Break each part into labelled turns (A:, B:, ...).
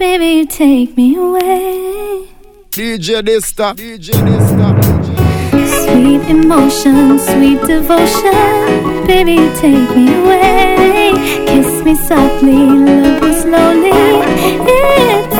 A: Baby, you take me away.
B: DJ Dysta. DJ Dysta.
A: Sweet emotion, sweet devotion. Baby, you take me away. Kiss me softly, love me slowly.
C: It.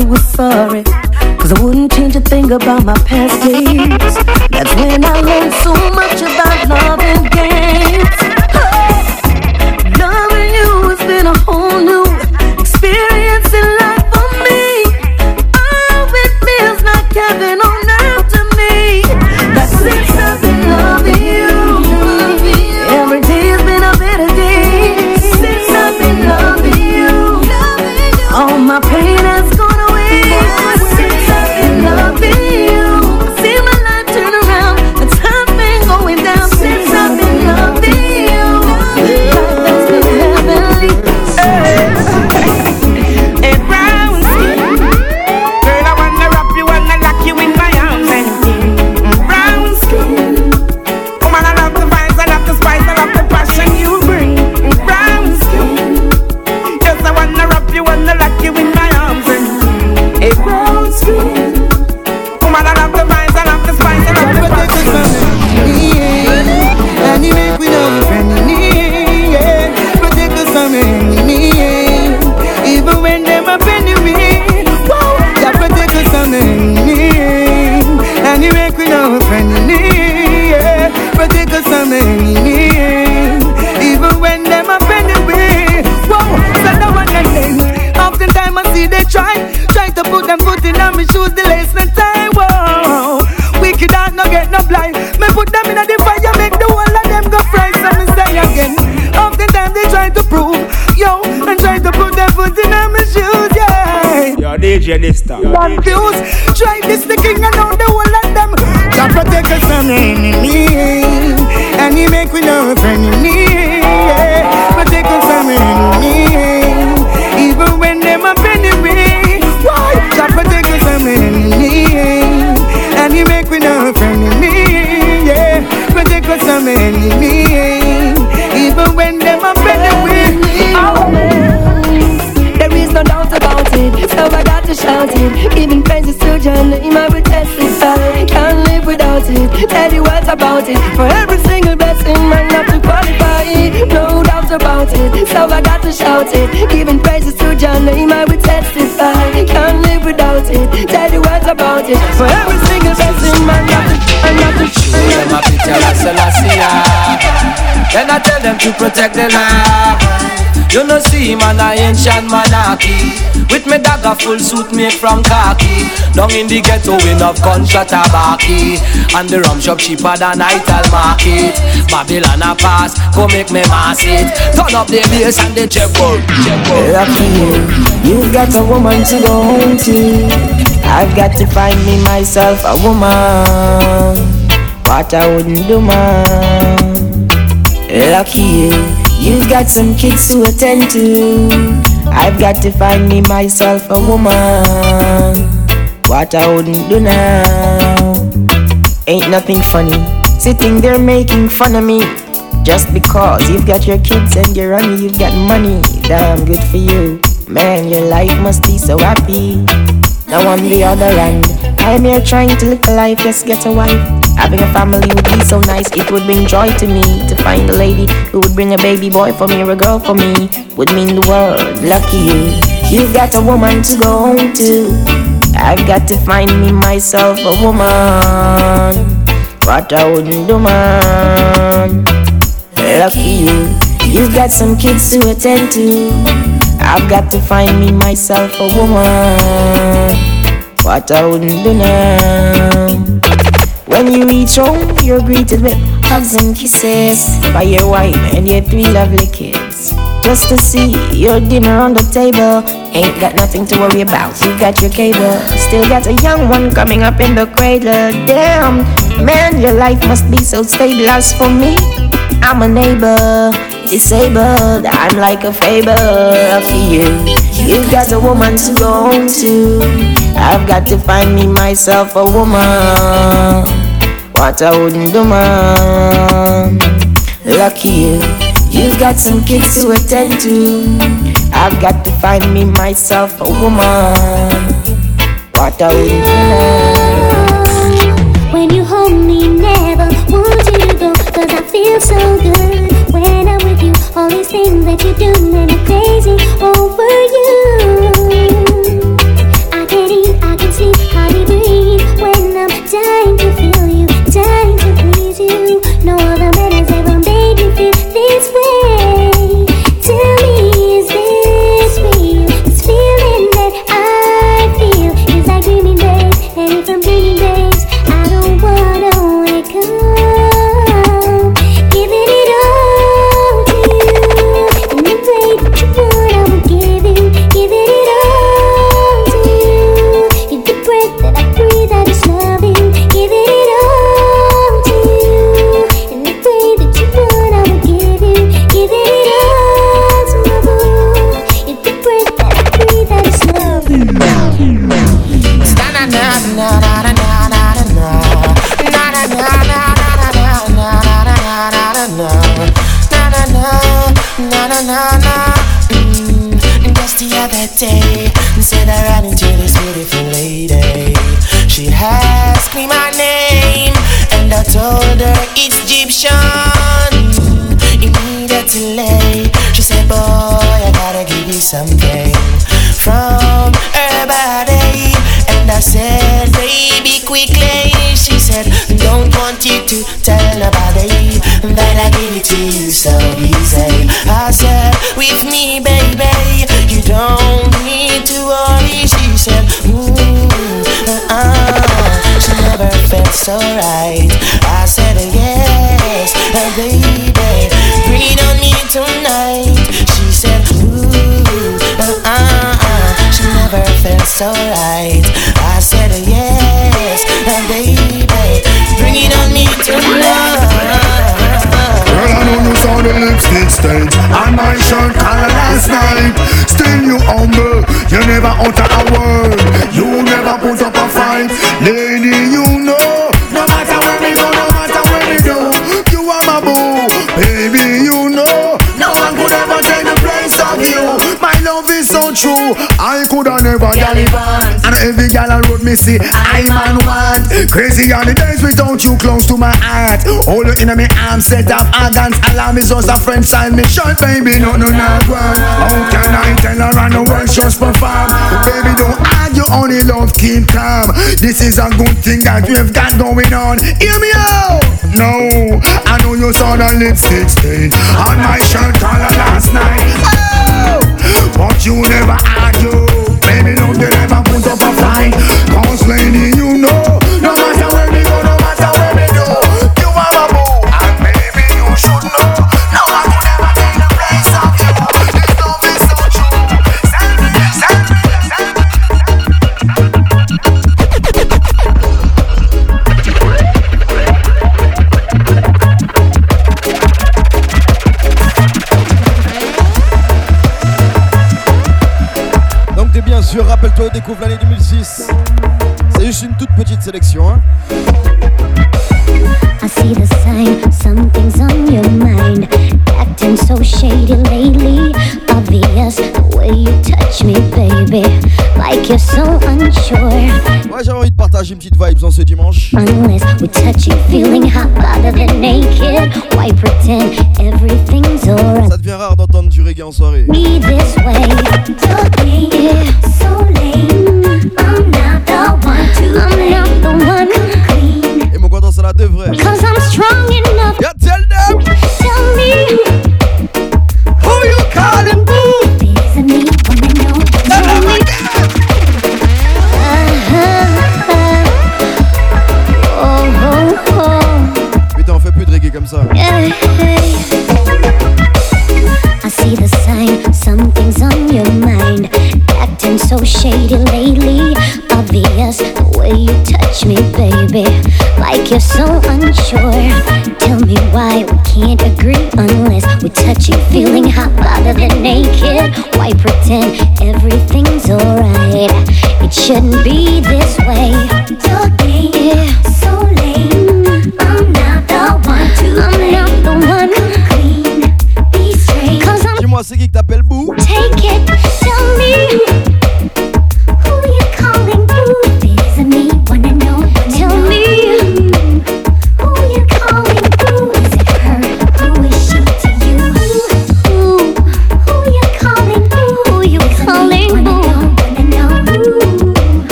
C: he was sorry. Cause I wouldn't change a thing about my past days. That's when I learned so much about loving.
D: DJ this time. Bad views, try this the king and all the whole of them. God protect us from the enemy, and he make we love enemy.
C: about it. Giving praises to your name, I will testify. Can't live without it. Tell you what about it. For every single blessing, man, nothing, and nothing.
E: Show them a picture of Selassie. Then I tell them to protect the land. You know see man a ancient monarchy. With me dagger full suit made from khaki. Down in the ghetto we have gunshot tabaki And the rum shop cheaper than Ital market. Babylon a pass, go make me mass it. Turn up the bass and the checkbook
F: Lucky you, you've got a woman to go home to. I've got to find me myself a woman. What I wouldn't do, man. Lucky you, you've got some kids to attend to. I've got to find me myself a woman. What I wouldn't do now. Ain't nothing funny. Sitting there making fun of me. Just because you've got your kids and you're on you've got money. Damn good for you. Man, your life must be so happy. Now on the other hand, I'm here trying to live a life, just get a wife. Having a family would be so nice, it would bring joy to me to find a lady who would bring a baby boy for me or a girl for me. Would mean the world, lucky you. You've got a woman to go home to. I've got to find me myself a woman. What I wouldn't do, man. Lucky you. You've got some kids to attend to. I've got to find me myself a woman. What I wouldn't do now. When you reach home, you're greeted with hugs and kisses by your wife and your three lovely kids. Just to see your dinner on the table, ain't got nothing to worry about. You got your cable, still got a young one coming up in the cradle. Damn, man, your life must be so stable. As for me, I'm a neighbor, disabled. I'm like a fable for you. You've got a woman to go home to. I've got to find me myself a woman. What I wouldn't do, man. Lucky you. You've got some kids to attend to. I've got to find me myself a woman. What I wouldn't do.
G: When you hold me, never want you to go. Cause I feel so good when I'm with you. All these things that you do make me crazy over you. The
H: felt so right. I said, Yes, uh, baby, bring it on me tonight. She said, Ooh, uh, uh, uh, she never felt so right. I said, Yes, uh, baby, bring it on me tonight.
I: Girl, I know you saw the lipstick stain on my shirt collar last night. Still you humble, you never utter a word. You never put up a fight, lady. You know, so true, I coulda never gallivant. And every gal I road me see, I man want. Crazy on the days without you close to my heart. All you in my arms, set up organs. Alarm is just a friend sign me short, baby. No, no, not one. How can I tell her I know words just perform? Baby, don't argue, only love keep calm. This is a good thing that have got going on. Hear me out. No, I know you saw the lipstick stain on my shirt collar last night. But you never argue. Baby, don't you never put up a fight.
B: Moi j'avais envie de partager une petite vibe en ce dimanche. Ça devient rare d'entendre du reggae en soirée. Et mon content, ça la devrait. Reggae comme ça.
G: Yeah. I see the sign, something's on your mind. Acting so shady lately. Obvious the way you touch me, baby. Like you're so unsure. Tell me why we can't agree unless we're touching, feeling hot rather than naked. Why pretend everything's alright? It shouldn't be this way. Yeah,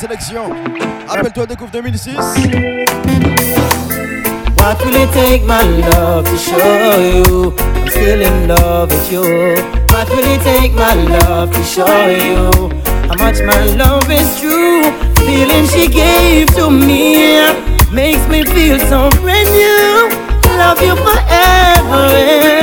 B: sélection. Rappelle-toi, découvre 2006.
J: What will it take, my love, to show you I'm still in love with you? What will it take, my love, to show you how much my love is true? Feeling she gave to me makes me feel so brand new. Love you forever,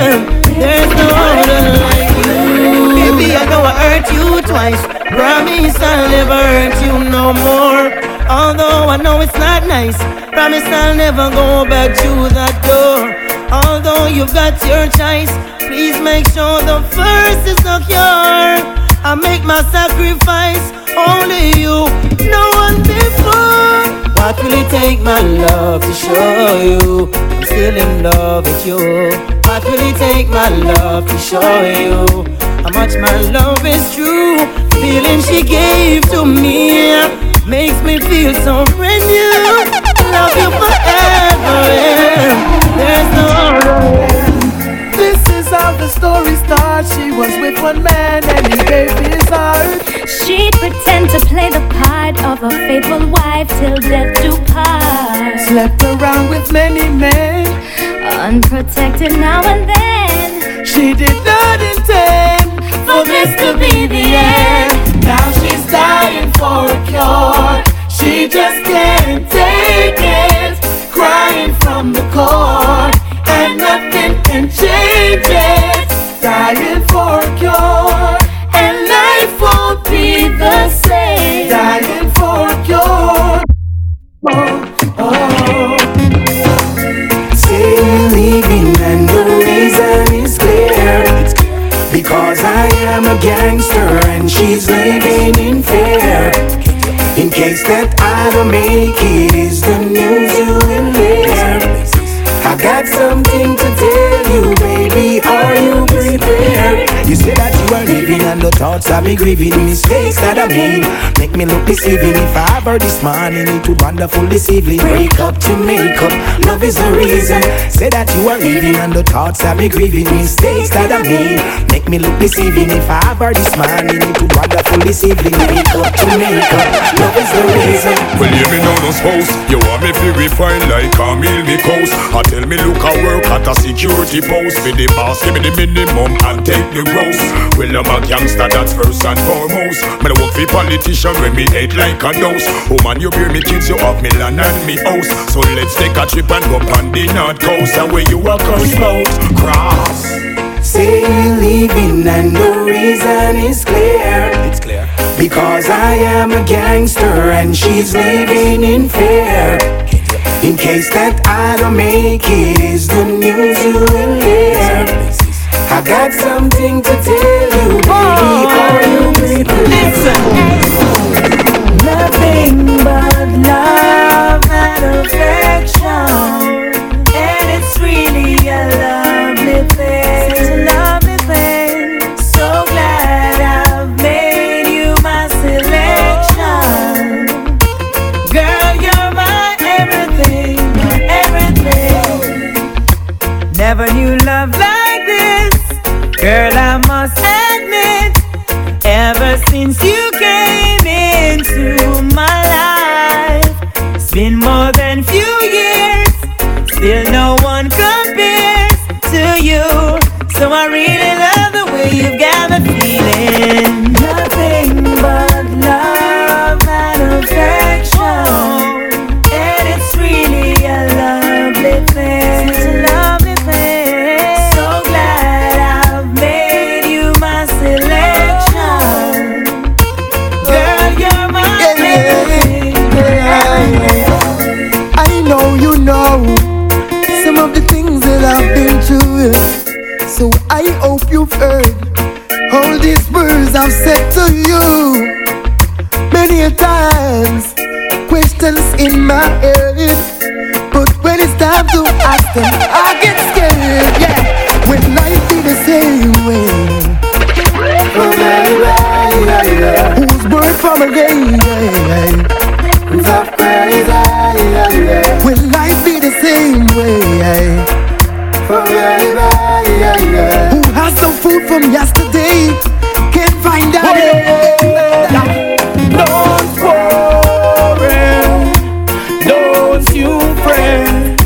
J: and there's no other like you. Baby, I know I hurt you twice. Promise I'll never hurt you no more. Although I know it's not nice, promise I'll never go back to that door. Although you've got your choice, please make sure the first is secure. I make my sacrifice, only you, no one before. What will it take, my love, to show you I'm still in love with you? What will it take, my love, to show you how much my love is true? The Feeling she gave to me makes me feel so brand new. Love you forever, and there's no other.
D: This is how the story starts. She was with one man and he gave his heart.
K: She'd pretend to play the part of a faithful wife till death do part.
D: Slept around with many men.
K: Unprotected now and then.
D: She did not intend for this to be the end. Now she's dying for a cure. She just can't take it. Crying from the core, and nothing can change it. Dying for a cure, and life won't be the same. Dying that I don't make it, is the news you will hear. I got something to tell you, baby.
L: are you prepared? You say that you are leaving and the thoughts have me grieving. Mistakes that I made make me look deceiving. If I ever this morning into wonderful this evening Break up to make up, love is the reason. Say that you are leaving and the thoughts have me grieving. Mistakes that I made make me look deceiving. If I ever this morning into wonderful this evening Break up to make up, love is the reason
M: Well, hear me now, no spouse. You want me to refine like a meal me coast. I tell me look I work at a security post. Be the boss, give me the minimum and take the gross. Well, I'm a gangster, that's first and foremost. Me work for politician when me hate like a nose. Woman, you bear me kids, you have me land and me house. So let's take a trip and go on the north coast. And where you are curse out, cross.
L: Say you're leaving and the reason is clear.
M: It's clear.
L: Because I am a gangster and she's living in fear. In case that I don't make it, is the news you will hear. I got something to tell you, baby. Are you prepared?
N: Nothing but love and affection. Since
D: hope you've heard all these words I've said to you. Many a times, questions in my head. But when it's time to ask them, I get scared. Yeah, when life be the same way. Whose word from a? When life be the same way. Who food from yesterday? Can't find out.
O: Don't worry, don't you fret.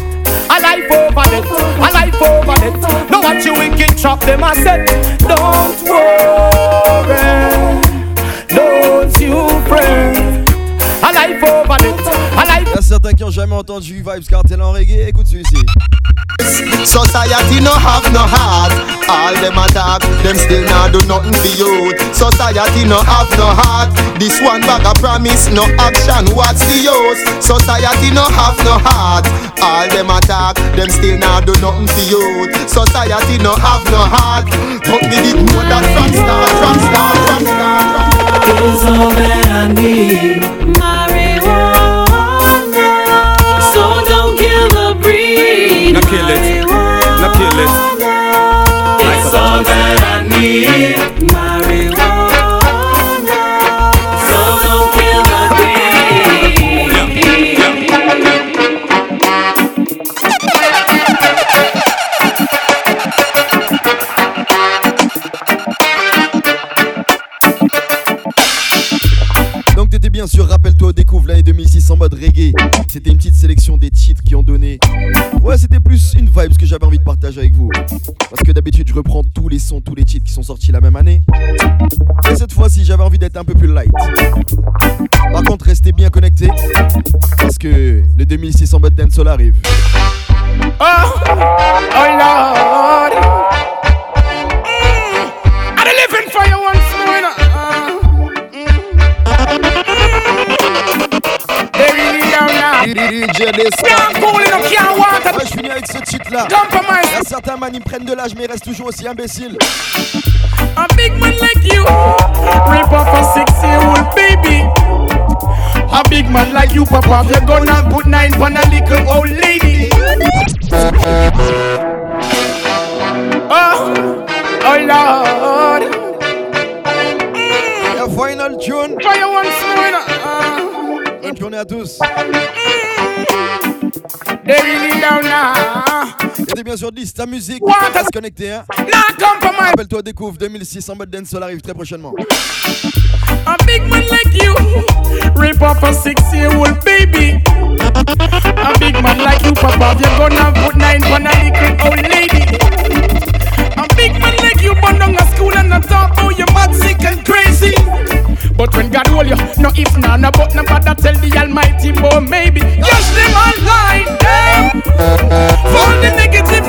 O: A life over it, a life over it. No watch you wicked chop them I said. Don't worry, don't you fret. A life over it, a life.
B: Il y a certains qui ont jamais entendu Vibes Cartel en reggae, écoute celui-ci.
P: Society no have no heart. All them attack, them still not do nothing for you. Society no have no heart. This one bag of promise, no action. What's the use? Society no have no heart. All them attack, them still not do nothing for you. Society no have no heart. But me did know that
B: une vibe que j'avais envie de partager avec vous. Parce que d'habitude, je reprends tous les sons, tous les titres qui sont sortis la même année. Et cette fois-ci, j'avais envie d'être un peu plus light. Par contre, restez bien connectés. Parce que le 2006 en mode dancehall arrive.
O: Oh, oh Lord. Mm. Once. down now.
B: DJ Ouais, je finis avec ce titre
O: là.
B: Il y a certains man, ils prennent de l'âge, mais restent toujours aussi imbéciles.
O: A big man like you, rip off a six year old baby. A big man like you, papa, you're gonna put nine on a little old lady. Oh,
B: oh Lord.
O: Mm. Your final
B: tune journée à tous. T'es bien sûr 10, ta musique.
O: What?
B: Reste connecté, hein. Rappelle-toi, découvre 2006 en mode dancehall arrive très prochainement.
O: A big man like you, rape off a six-year-old baby. A big man like you, Papa, you're gonna put nine on a little old lady. you. No if, not, no, but no bother tell the Almighty, boy, maybe. Just them online, eh? them. For the negative